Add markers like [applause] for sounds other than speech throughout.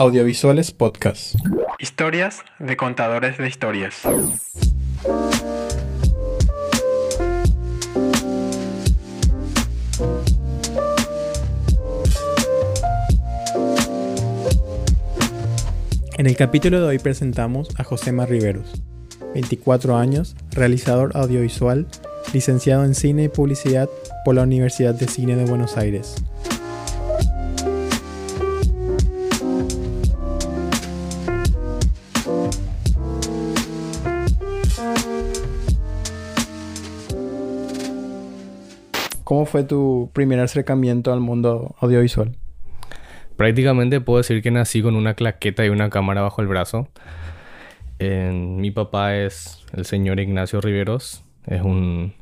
Audiovisuales Podcast. Historias de contadores de historias. En el capítulo de hoy presentamos a Josema Riveros, 24 años, realizador audiovisual, licenciado en cine y publicidad por la Universidad de Cine de Buenos Aires. ¿Cómo fue tu primer acercamiento al mundo audiovisual? Prácticamente puedo decir que nací con una claqueta y una cámara bajo el brazo. mi papá es el señor Ignacio Riveros, es un,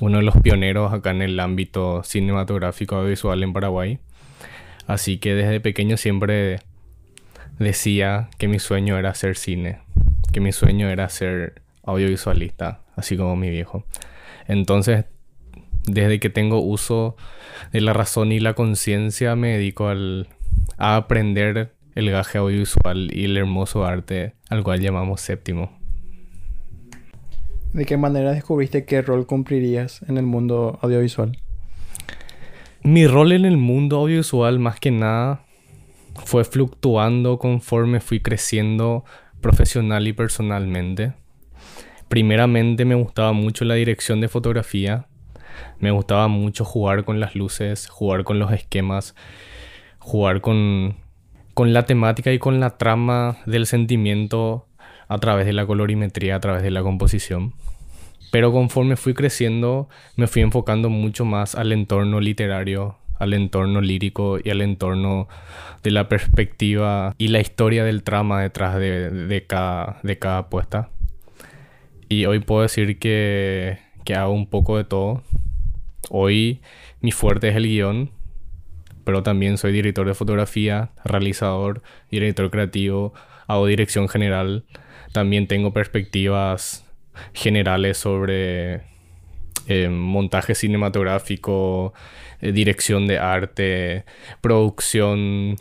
uno de los pioneros acá en el ámbito cinematográfico audiovisual en Paraguay. Así que desde pequeño siempre decía que mi sueño era hacer cine, que mi sueño era ser audiovisualista, así como mi viejo. Entonces desde que tengo uso de la razón y la conciencia me dedico al, a aprender el gaje audiovisual y el hermoso arte al cual llamamos séptimo. ¿De qué manera descubriste qué rol cumplirías en el mundo audiovisual? Mi rol en el mundo audiovisual más que nada fue fluctuando conforme fui creciendo profesional y personalmente. Primeramente me gustaba mucho la dirección de fotografía me gustaba mucho jugar con las luces, jugar con los esquemas, jugar con, con la temática y con la trama del sentimiento a través de la colorimetría, a través de la composición. Pero conforme fui creciendo, me fui enfocando mucho más al entorno literario, al entorno lírico y al entorno de la perspectiva y la historia del trama detrás de, de, cada, de cada apuesta. Y hoy puedo decir que, que hago un poco de todo. Hoy mi fuerte es el guion, pero también soy director de fotografía, realizador, director creativo, hago dirección general. También tengo perspectivas generales sobre eh, montaje cinematográfico, eh, dirección de arte, producción,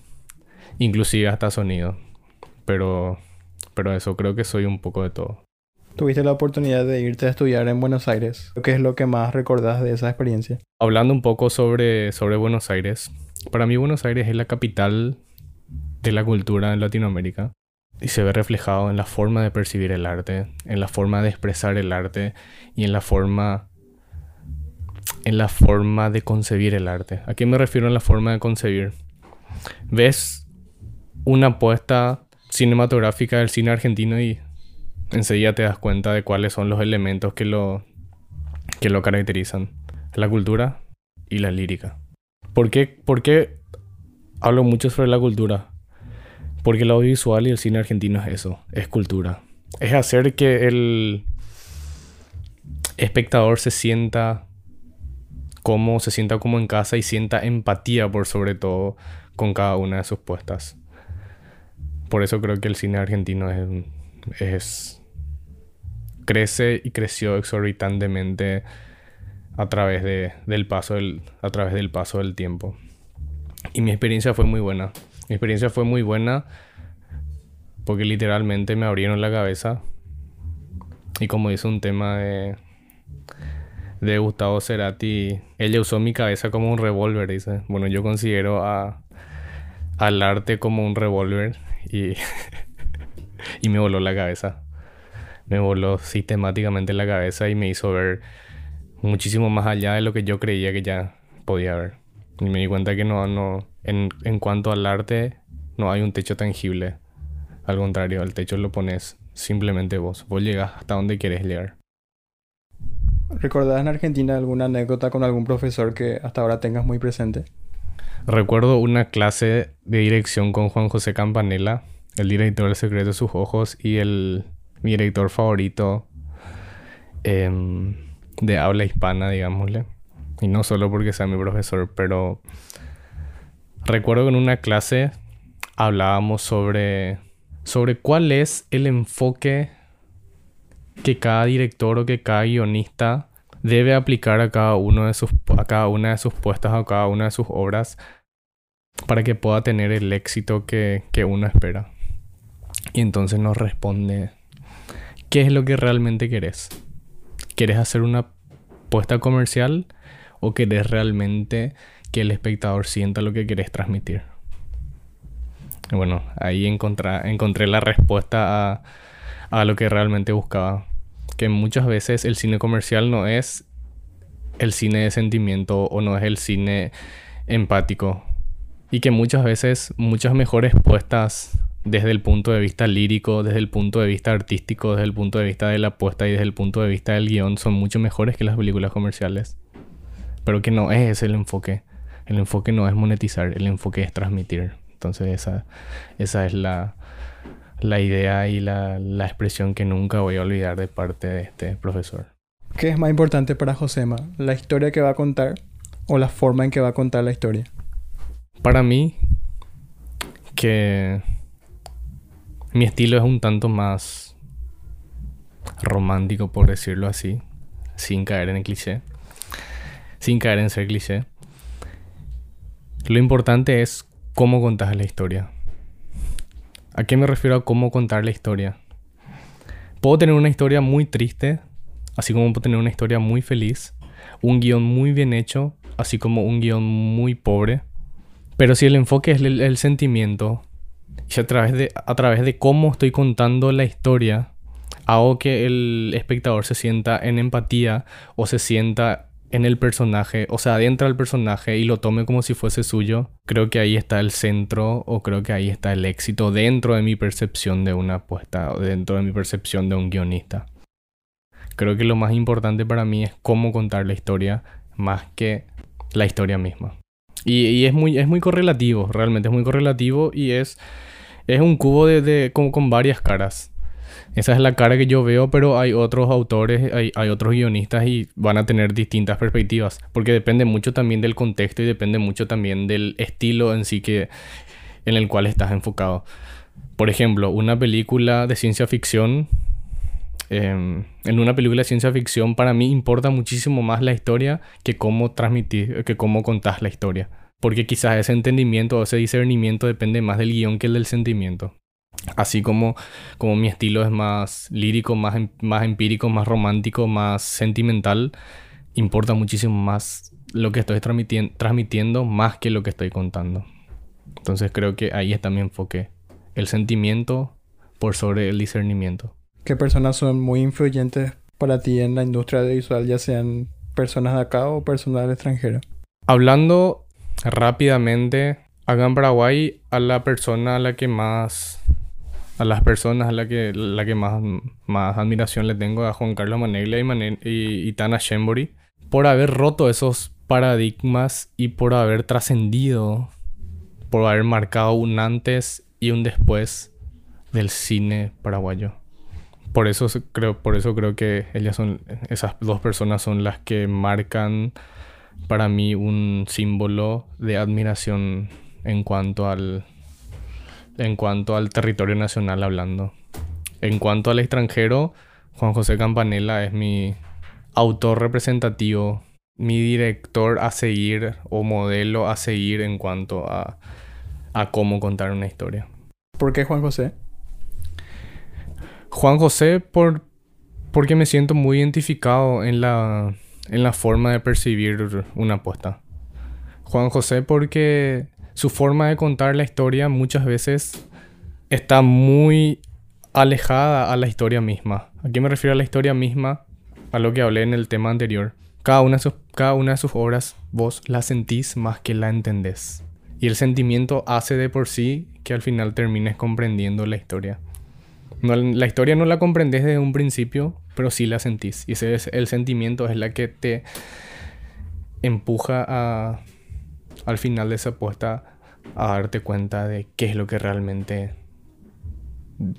inclusive hasta sonido. Pero, pero eso, creo que soy un poco de todo. Tuviste la oportunidad de irte a estudiar en Buenos Aires. ¿Qué es lo que más recordás de esa experiencia? Hablando un poco sobre, sobre Buenos Aires. Para mí Buenos Aires es la capital de la cultura en Latinoamérica y se ve reflejado en la forma de percibir el arte, en la forma de expresar el arte y en la forma en la forma de concebir el arte. ¿A qué me refiero en la forma de concebir? Ves una apuesta cinematográfica del cine argentino y enseguida te das cuenta de cuáles son los elementos que lo, que lo caracterizan. La cultura y la lírica. ¿Por qué, ¿Por qué hablo mucho sobre la cultura? Porque el audiovisual y el cine argentino es eso, es cultura. Es hacer que el espectador se sienta como, se sienta como en casa y sienta empatía por sobre todo con cada una de sus puestas. Por eso creo que el cine argentino es, es crece y creció exorbitantemente a través, de, del paso del, a través del paso del tiempo. Y mi experiencia fue muy buena. Mi experiencia fue muy buena porque literalmente me abrieron la cabeza. Y como dice un tema de, de Gustavo Cerati, ella usó mi cabeza como un revólver, dice. Bueno, yo considero a, al arte como un revólver y, [laughs] y me voló la cabeza me voló sistemáticamente la cabeza y me hizo ver muchísimo más allá de lo que yo creía que ya podía ver. Y me di cuenta que no, no, en, en cuanto al arte, no hay un techo tangible. Al contrario, el techo lo pones simplemente vos. Vos llegas hasta donde quieres llegar. ¿Recordás en Argentina alguna anécdota con algún profesor que hasta ahora tengas muy presente? Recuerdo una clase de dirección con Juan José Campanella, el director del Secreto de sus Ojos y el mi director favorito em, de habla hispana, digámosle. Y no solo porque sea mi profesor, pero recuerdo que en una clase hablábamos sobre, sobre cuál es el enfoque que cada director o que cada guionista debe aplicar a cada, uno de sus, a cada una de sus puestas a cada una de sus obras para que pueda tener el éxito que, que uno espera. Y entonces nos responde, ¿qué es lo que realmente querés? ¿Quieres hacer una puesta comercial o querés realmente que el espectador sienta lo que querés transmitir? Bueno, ahí encontré, encontré la respuesta a, a lo que realmente buscaba. Que muchas veces el cine comercial no es el cine de sentimiento o no es el cine empático. Y que muchas veces muchas mejores puestas desde el punto de vista lírico, desde el punto de vista artístico, desde el punto de vista de la apuesta y desde el punto de vista del guion son mucho mejores que las películas comerciales. Pero que no es ese el enfoque. El enfoque no es monetizar, el enfoque es transmitir. Entonces esa, esa es la, la idea y la, la expresión que nunca voy a olvidar de parte de este profesor. ¿Qué es más importante para Josema? ¿La historia que va a contar o la forma en que va a contar la historia? Para mí, que mi estilo es un tanto más romántico, por decirlo así, sin caer en el cliché, sin caer en ser cliché. Lo importante es cómo contas la historia. ¿A qué me refiero a cómo contar la historia? Puedo tener una historia muy triste, así como puedo tener una historia muy feliz, un guion muy bien hecho, así como un guion muy pobre. Pero si el enfoque es el sentimiento, a través, de, a través de cómo estoy contando la historia, hago que el espectador se sienta en empatía o se sienta en el personaje, o sea, adentra al personaje y lo tome como si fuese suyo, creo que ahí está el centro o creo que ahí está el éxito dentro de mi percepción de una apuesta o dentro de mi percepción de un guionista. Creo que lo más importante para mí es cómo contar la historia más que la historia misma. Y, y es, muy, es muy correlativo, realmente es muy correlativo y es, es un cubo de, de con, con, varias caras. Esa es la cara que yo veo, pero hay otros autores, hay, hay, otros guionistas y van a tener distintas perspectivas, porque depende mucho también del contexto y depende mucho también del estilo en sí que, en el cual estás enfocado. Por ejemplo, una película de ciencia ficción eh, en una película de ciencia ficción para mí importa muchísimo más la historia que cómo transmitir, que cómo contás la historia. Porque quizás ese entendimiento o ese discernimiento depende más del guion que del sentimiento. Así como, como mi estilo es más lírico, más, em, más empírico, más romántico, más sentimental, importa muchísimo más lo que estoy transmitiendo, transmitiendo más que lo que estoy contando. Entonces creo que ahí está mi enfoque. El sentimiento por sobre el discernimiento. ¿Qué personas son muy influyentes para ti en la industria audiovisual, ya sean personas de acá o personas del extranjero? Hablando rápidamente, acá en Paraguay, a la persona a la que más. A las personas a la que, la que más, más admiración le tengo a Juan Carlos Maneglia y, Mane y, y Tana Shembori por haber roto esos paradigmas y por haber trascendido, por haber marcado un antes y un después del cine paraguayo por eso creo, por eso creo que ellas son, esas dos personas son las que marcan para mí un símbolo de admiración en cuanto al, en cuanto al territorio nacional hablando. En cuanto al extranjero, Juan José Campanella es mi autor representativo, mi director a seguir o modelo a seguir en cuanto a, a cómo contar una historia. ¿Por qué Juan José? Juan José por, porque me siento muy identificado en la, en la forma de percibir una apuesta. Juan José porque su forma de contar la historia muchas veces está muy alejada a la historia misma. ¿A qué me refiero a la historia misma? A lo que hablé en el tema anterior. Cada una, de sus, cada una de sus obras vos la sentís más que la entendés. Y el sentimiento hace de por sí que al final termines comprendiendo la historia. La historia no la comprendes desde un principio, pero sí la sentís. Y ese es el sentimiento, es la que te empuja a, al final de esa apuesta a darte cuenta de qué es lo que realmente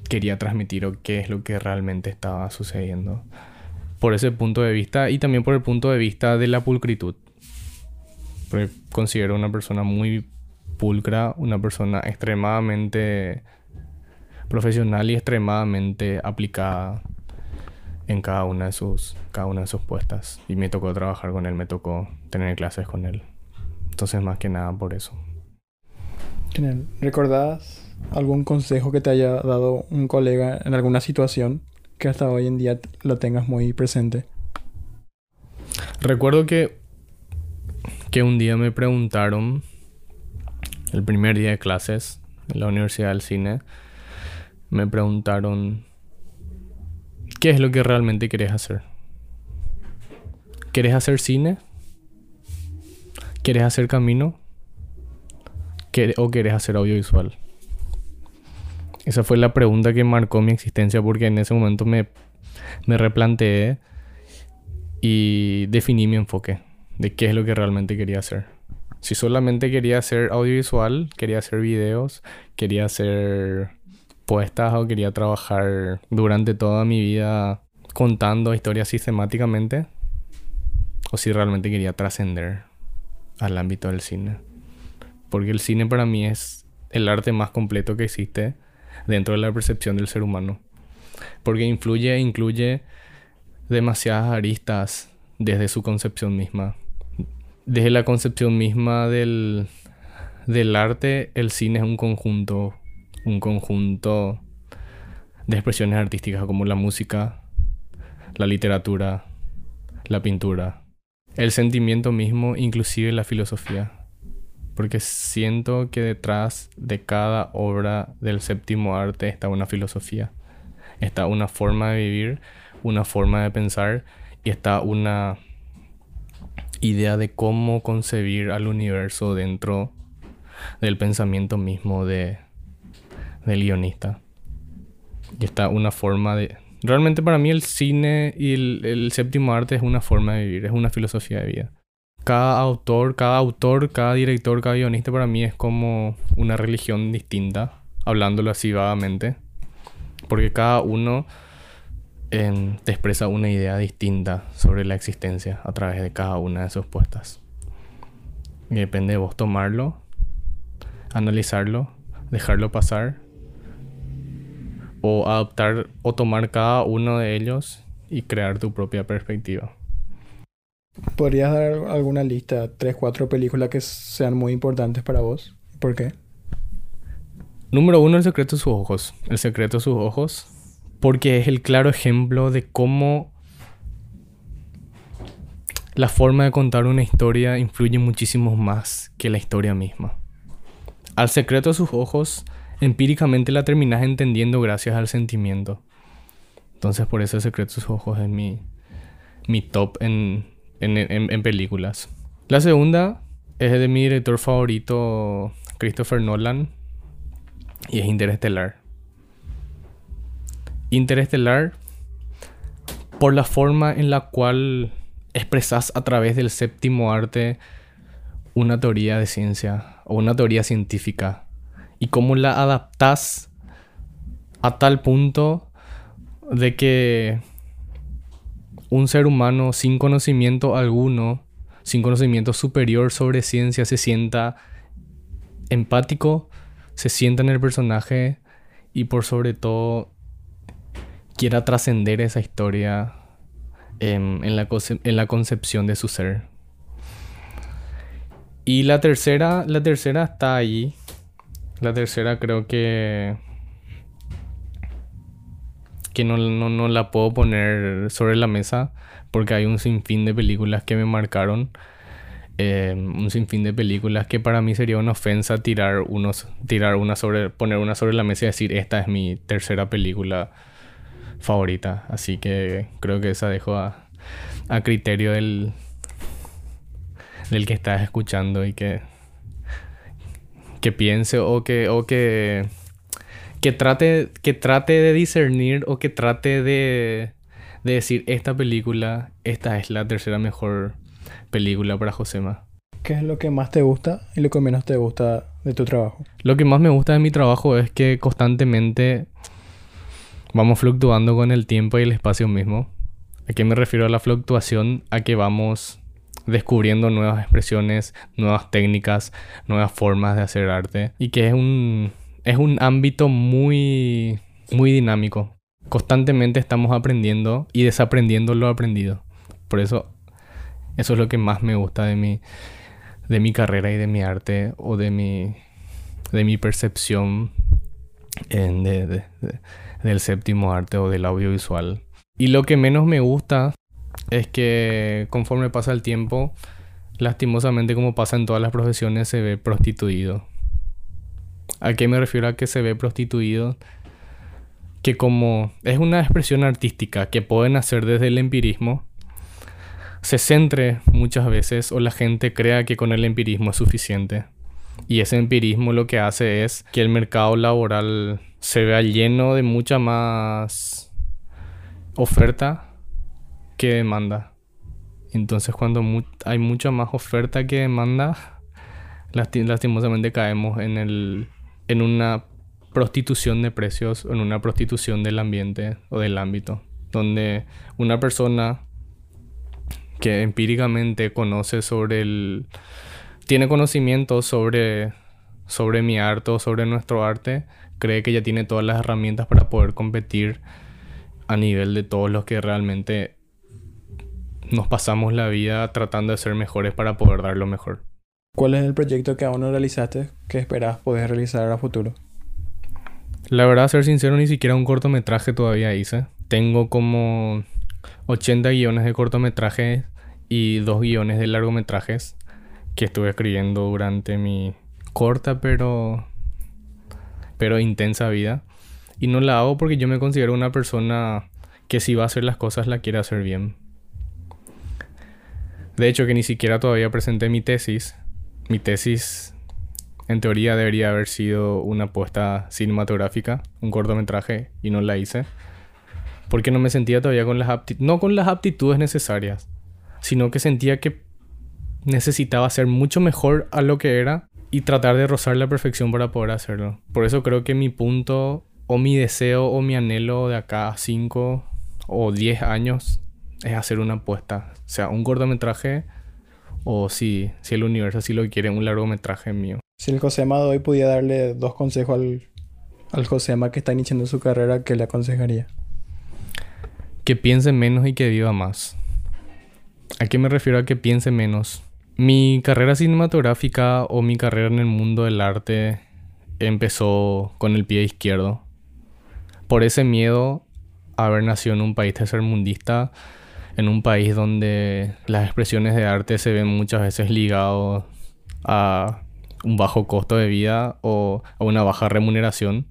quería transmitir o qué es lo que realmente estaba sucediendo. Por ese punto de vista y también por el punto de vista de la pulcritud. Porque considero una persona muy pulcra, una persona extremadamente profesional y extremadamente aplicada en cada una de sus cada una de sus puestas y me tocó trabajar con él me tocó tener clases con él entonces más que nada por eso Genial. ¿Recordás algún consejo que te haya dado un colega en alguna situación que hasta hoy en día lo tengas muy presente? Recuerdo que, que un día me preguntaron, el primer día de clases en la Universidad del Cine, me preguntaron, ¿qué es lo que realmente querés hacer? ¿Querés hacer cine? ¿Querés hacer camino? ¿O querés hacer audiovisual? Esa fue la pregunta que marcó mi existencia porque en ese momento me, me replanteé y definí mi enfoque de qué es lo que realmente quería hacer. Si solamente quería hacer audiovisual, quería hacer videos, quería hacer puestas o quería trabajar durante toda mi vida contando historias sistemáticamente, o si realmente quería trascender al ámbito del cine. Porque el cine para mí es el arte más completo que existe dentro de la percepción del ser humano. Porque influye e incluye demasiadas aristas desde su concepción misma. Desde la concepción misma del, del arte, el cine es un conjunto, un conjunto de expresiones artísticas como la música, la literatura, la pintura, el sentimiento mismo, inclusive la filosofía. Porque siento que detrás de cada obra del séptimo arte está una filosofía, está una forma de vivir, una forma de pensar y está una idea de cómo concebir al universo dentro del pensamiento mismo de, del guionista. Y está una forma de... Realmente para mí el cine y el séptimo arte es una forma de vivir, es una filosofía de vida cada autor, cada autor, cada director, cada guionista para mí es como una religión distinta, hablándolo así vagamente. Porque cada uno em, te expresa una idea distinta sobre la existencia a través de cada una de sus puestas. Y depende de vos tomarlo, analizarlo, dejarlo pasar o adoptar o tomar cada uno de ellos y crear tu propia perspectiva. ¿Podrías dar alguna lista, tres, cuatro películas que sean muy importantes para vos? ¿Por qué? Número uno, El secreto de sus ojos. El secreto de sus ojos. Porque es el claro ejemplo de cómo la forma de contar una historia influye muchísimo más que la historia misma. Al secreto de sus ojos, empíricamente la terminas entendiendo gracias al sentimiento. Entonces por eso el secreto de sus ojos es mi, mi top en, en, películas. La segunda es de mi director favorito, Christopher Nolan, y es Interestelar. Interestelar, por la forma en la cual expresas a través del séptimo arte una teoría de ciencia o una teoría científica y cómo la adaptas a tal punto de que un ser humano sin conocimiento alguno, sin conocimiento superior sobre ciencia, se sienta empático, se sienta en el personaje y por sobre todo quiera trascender esa historia en, la en, la concepción de su ser. Y la tercera, la tercera está ahí. La tercera creo que que no, no, la puedo poner sobre la mesa porque hay un sinfín de películas que me marcaron. Em, un sinfín de películas que para mí sería una ofensa tirar unos tirar una sobre poner una sobre la mesa y decir esta es mi tercera película favorita así que creo que esa dejo a, a criterio del del que estás escuchando y que que piense o que o que que trate, que trate de discernir o que trate de, de decir esta película, esta es la tercera mejor película para Josema. ¿Qué es lo que más te gusta y lo que menos te gusta de tu trabajo? Lo que más me gusta de mi trabajo es que constantemente vamos fluctuando con el tiempo y el espacio mismo. ¿A qué me refiero a la fluctuación? A que vamos descubriendo nuevas expresiones, nuevas técnicas, nuevas formas de hacer arte y que es un es un ámbito muy, muy dinámico. Constantemente estamos aprendiendo y desaprendiendo lo aprendido. Por eso, eso es lo que más me gusta de mi, de mi carrera y de mi arte o de mi, de mi percepción del séptimo arte o del audiovisual. Y lo que menos me gusta es que conforme pasa el tiempo, lastimosamente como pasa en todas las profesiones, se ve prostituido. ¿A qué me refiero a que se ve prostituido? Que como es una expresión artística que pueden hacer desde el empirismo, se centre muchas veces o la gente crea que con el empirismo es suficiente. Y ese empirismo lo que hace es que el mercado laboral se vea lleno de mucha más oferta que demanda. Entonces cuando hay mucha más oferta que demanda, lastimosamente caemos en, el, en una prostitución de precios en una prostitución del ambiente o del ámbito, donde una persona que empíricamente conoce sobre el... tiene conocimiento sobre, sobre mi arte o sobre nuestro arte, cree que ya tiene todas las herramientas para poder competir a nivel de todos los que realmente nos pasamos la vida tratando de ser mejores para poder dar lo mejor. ¿Cuál es el proyecto que aún no realizaste que esperas poder realizar a futuro? La verdad, ser sincero, ni siquiera un cortometraje todavía hice. Tengo como 80 guiones de cortometrajes y dos guiones de largometrajes que estuve escribiendo durante mi corta pero pero intensa vida y no la hago porque yo me considero una persona que si va a hacer las cosas la quiere hacer bien. De hecho que ni siquiera todavía presenté mi tesis. Mi tesis en teoría debería haber sido una apuesta cinematográfica, un cortometraje y no la hice porque no me sentía todavía con las aptitudes, no con las aptitudes necesarias, sino que sentía que necesitaba ser mucho mejor a lo que era y tratar de rozar la perfección para poder hacerlo. Por eso creo que mi punto o mi deseo o mi anhelo de acá a 5 o 10 años es hacer una apuesta, o sea, un cortometraje o si, si el universo así lo quiere, un largometraje mío. Si el Josema de hoy pudiera darle dos consejos al, al Josema que está iniciando su carrera, ¿qué le aconsejaría? que piense menos y que viva más. ¿A qué me refiero a que piense menos? Mi carrera cinematográfica o mi carrera en el mundo del arte empezó con el pie izquierdo. Por ese miedo a haber nacido en un país tercermundista, en un país donde las expresiones de arte se ven muchas veces ligados a un bajo costo de vida o a una baja remuneración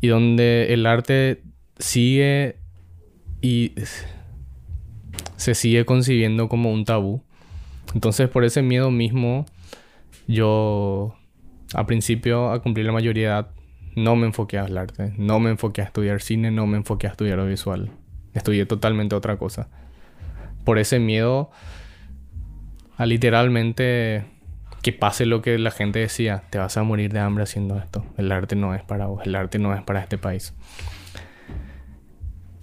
y donde el arte sigue y se sigue concibiendo como un tabú. Entonces por ese miedo mismo yo a principio a cumplir la mayoría de edad no me enfoqué al arte, no me enfoqué a estudiar cine, no me enfoqué a estudiar audiovisual. Estudié totalmente otra cosa. Por ese miedo a literalmente que pase lo que la gente decía, te vas a morir de hambre haciendo esto. El arte no es para vos, el arte no es para este país.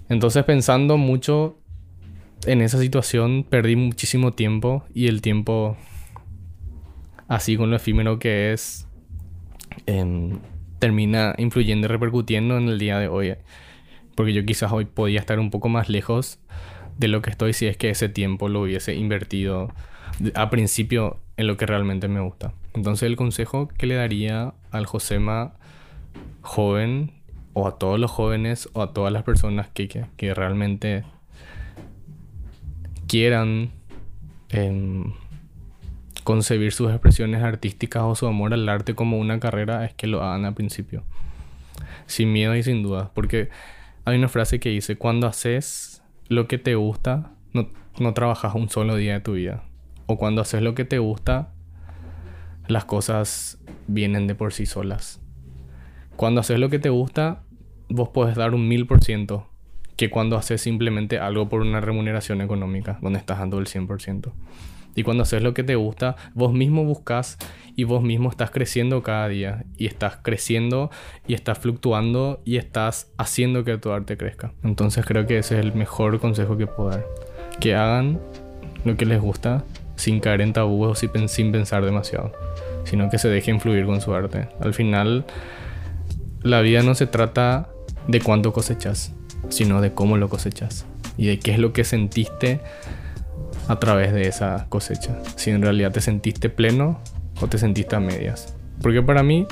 Entonces pensando mucho en esa situación perdí muchísimo tiempo y el tiempo así con lo efímero que es em, termina influyendo y repercutiendo en el día de hoy. Porque yo quizás hoy podía estar un poco más lejos de lo que estoy si es que ese tiempo lo hubiese invertido a principio en lo que realmente me gusta. Entonces el consejo que le daría al Josema joven o a todos los jóvenes o a todas las personas que, que, realmente quieran em, concebir sus expresiones artísticas o su amor al arte como una carrera es que lo hagan al principio. Sin miedo y sin duda. Porque hay una frase que dice, cuando haces lo que te gusta, no, no trabajas un solo día de tu vida. O cuando haces lo que te gusta, las cosas vienen de por sí solas. Cuando haces lo que te gusta, vos podés dar un mil por ciento que cuando haces simplemente algo por una remuneración económica, donde estás dando el 100%. Y cuando haces lo que te gusta, vos mismo buscas y vos mismo estás creciendo cada día. Y estás creciendo y estás fluctuando y estás haciendo que tu arte crezca. Entonces creo que ese es el mejor consejo que puedo dar. Que hagan lo que les gusta sin caer en tabúes o sin pensar demasiado. Sino que se dejen fluir con su arte. Al final, la vida no se trata de cuánto cosechas, sino de cómo lo cosechas y de qué es lo que sentiste a través de esa cosecha. Si en realidad te sentiste pleno o te sentiste a medias. Porque para mí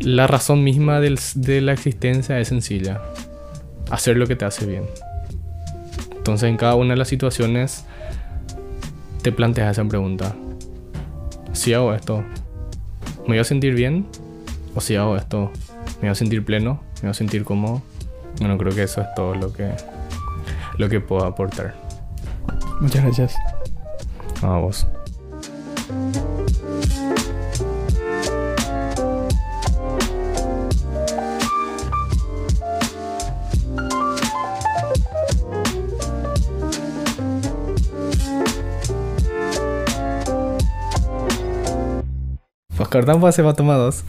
la razón misma de la existencia es sencilla. Hacer lo que te hace bien. Entonces en cada una de las situaciones te planteas esa pregunta. Si hago esto, ¿me voy a sentir bien? ¿O si hago esto, me voy a sentir pleno? ¿Me voy a sentir cómodo? Bueno, creo que eso es todo lo que, lo que puedo aportar. Muchas gracias. A vos. Va a tomar dos.